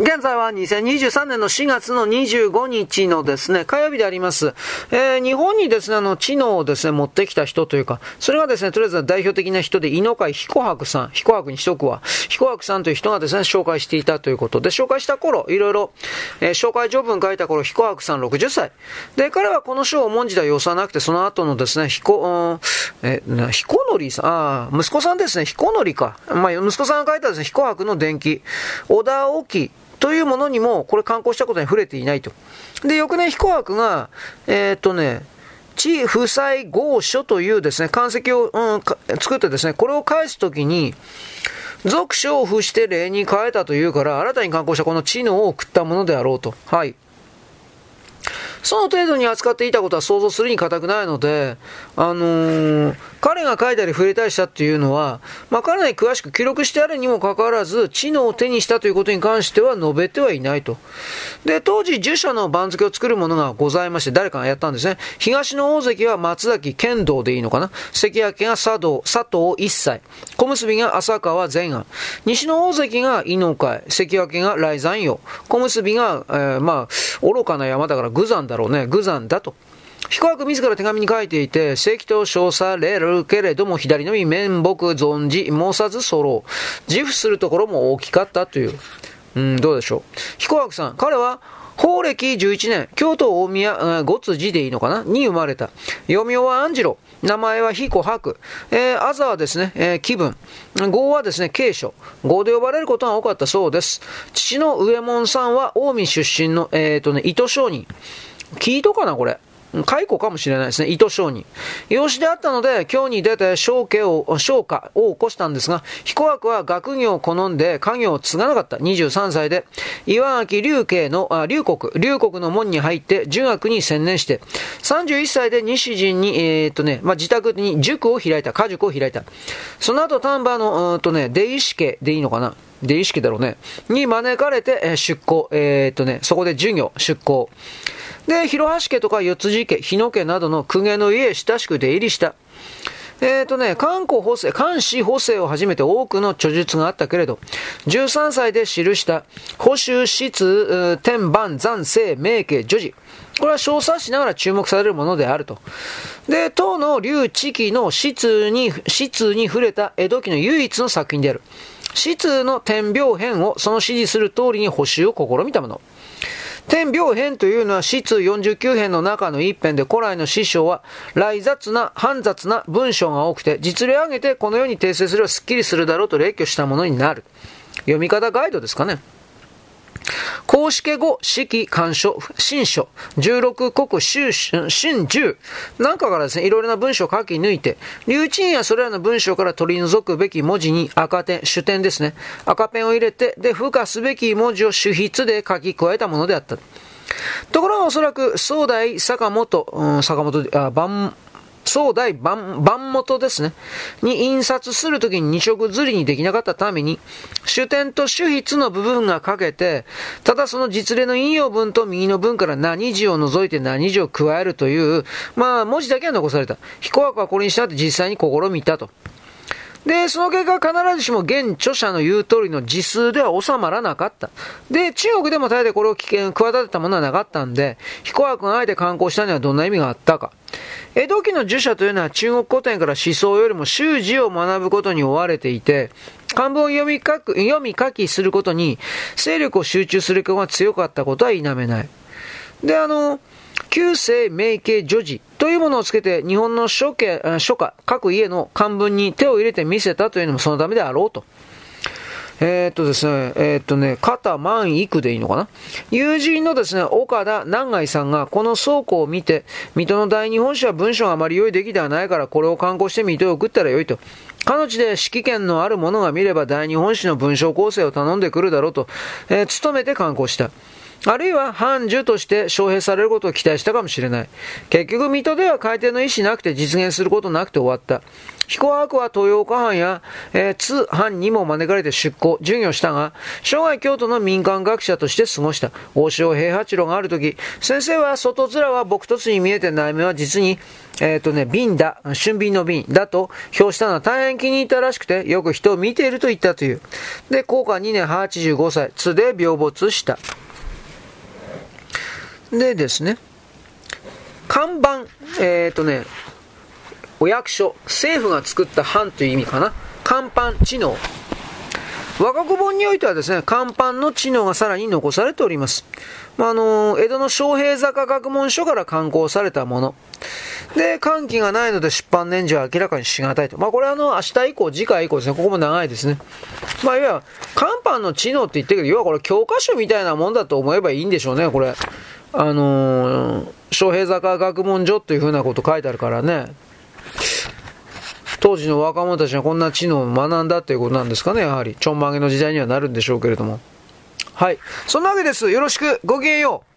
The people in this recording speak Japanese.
現在は2023年の4月の25日のですね、火曜日であります。えー、日本にですね、あの、知能をですね、持ってきた人というか、それがですね、とりあえず代表的な人で、井の会彦博さん、彦博にしとくわ。彦博さんという人がですね、紹介していたということで、紹介した頃、いろいろ、えー、紹介条文書いた頃、彦博さん60歳。で、彼はこの書を重んじた様子はなくて、その後のですね、彦、えー、彦則さん、あ息子さんですね、彦則か。まあ、息子さんが書いたですね、彦博の伝記、小田沖、というものにも、これ刊行したことに触れていないと。で、翌年、彦博が、えー、っとね、地負債合書というですね、漢石を、うん、作ってですね、これを返すときに、属書を付して例に変えたというから、新たに刊行したこの知能を送ったものであろうと。はい。その程度に扱っていたことは想像するに難くないので、あのー、彼が書いたり触れたりしたっていうのは、まあ、彼らに詳しく記録してあるにもかかわらず、知能を手にしたということに関しては述べてはいないと。で、当時、儒者の番付を作るものがございまして、誰かがやったんですね。東の大関は松崎剣道でいいのかな関脇が佐藤、佐藤一切。小結が浅川善安。西の大関が井の会。関脇が雷山陽。小結が、えー、まあ、愚かな山だから愚山だだろうね、愚山だと。彦博自ら手紙に書いていて、正規と称されるけれども、左のみ面目存じ、申さず揃う。自負するところも大きかったという。うん、どうでしょう。彦博さん、彼は、法暦11年、京都大宮、五津寺でいいのかな？に生まれた。読みは安次郎。名前は彦博。えー、あざはですね、えー、気分。号はですね、慶書。号で呼ばれることが多かったそうです。父の上門さんは近江出身の、えっ、ー、とね、糸商人。聞いとかな、これ。解雇かもしれないですね。糸商人。養子であったので、今日に出て商家を、商家を起こしたんですが、彦枠は学業を好んで家業を継がなかった。23歳で、岩垣龍慶の、あ、龍国、龍国の門に入って、儒学に専念して、31歳で西陣に、えー、っとね、まあ、自宅に塾を開いた、家塾を開いた。その後、丹波の、うんとね、出石家でいいのかな。出石家だろうね。に招かれて、え、出向。えー、っとね、そこで授業、出向。で、広橋家とか四辻家、日野家などの公家の家へ親しく出入りした。えっ、ー、とね、漢古補正、漢史補正を始めて多くの著述があったけれど、13歳で記した保守質、天番、残世、名家、女児。これは小冊子ながら注目されるものであると。で、唐の劉知紀の質に、質に触れた江戸期の唯一の作品である。質の点描編をその指示する通りに補修を試みたもの。天病編というのは、史通49編の中の一編で、古来の師匠は、雷雑な、煩雑な文章が多くて、実例を挙げてこのように訂正すればスッキリするだろうと列挙したものになる。読み方ガイドですかね。公式語、式、干書、新書、16国、修、新十、なんかからですね、いろいろな文章を書き抜いて、流鎮やそれらの文章から取り除くべき文字に赤点、主点ですね。赤ペンを入れて、で、付加すべき文字を主筆で書き加えたものであった。ところがおそらく、総大坂本、うん、坂本、あ、番、総大版、版元ですね。に印刷するときに二色ずりにできなかったために、主点と主筆の部分が欠けて、ただその実例の引用文と右の文から何字を除いて何字を加えるという、まあ文字だけは残された。飛行枠はこれにしたって実際に試みたと。で、その結果必ずしも現著者の言う通りの字数では収まらなかった。で、中国でも大抵これを危険、企てたものはなかったんで、彦枠があえて刊行したにはどんな意味があったか。江戸期の儒者というのは中国古典から思想よりも習字を学ぶことに追われていて、漢文を読み書く、読み書きすることに勢力を集中する気が強かったことは否めない。で、あの、旧世名家女児というものをつけて日本の書家、書家、各家の漢文に手を入れて見せたというのもそのためであろうと。えー、っとですね、えー、っとね、肩万育でいいのかな？友人のですね、岡田南外さんがこの倉庫を見て、水戸の大日本史は文章があまり良い出来ではないからこれを観光して水戸へ送ったらよいと。彼女で指揮権のある者が見れば大日本史の文章構成を頼んでくるだろうと、えー、努めて観光した。あるいは藩主として招聘されることを期待したかもしれない。結局、水戸では改定の意思なくて実現することなくて終わった。彦博は豊岡藩や、えー、津藩にも招かれて出向、授業したが、生涯京都の民間学者として過ごした。大塩平八郎がある時、先生は外面は僕突に見えて内面は実に、えっ、ー、とね、瓶だ、俊瓶の瓶だと評したのは大変気に入ったらしくて、よく人を見ていると言ったという。で、効果2年85歳、津で病没した。でですね、看板、えっ、ー、とね、お役所、政府が作った藩という意味かな。看板知能。和国本においてはですね、看板の知能がさらに残されております。まあ、あの、江戸の昌平坂学問書から刊行されたもの。で、歓喜がないので出版年次は明らかにしがたいと。まあ、これはあの、明日以降、次回以降ですね、ここも長いですね。まあ、いわゆる、看板の知能って言ってるけど、要はこれ教科書みたいなもんだと思えばいいんでしょうね、これ。あのー、昌平坂学問所というふうなこと書いてあるからね。当時の若者たちはこんな知能を学んだということなんですかね、やはり。ちょんまげの時代にはなるんでしょうけれども。はい。そんなわけです。よろしく。ごきげんよう。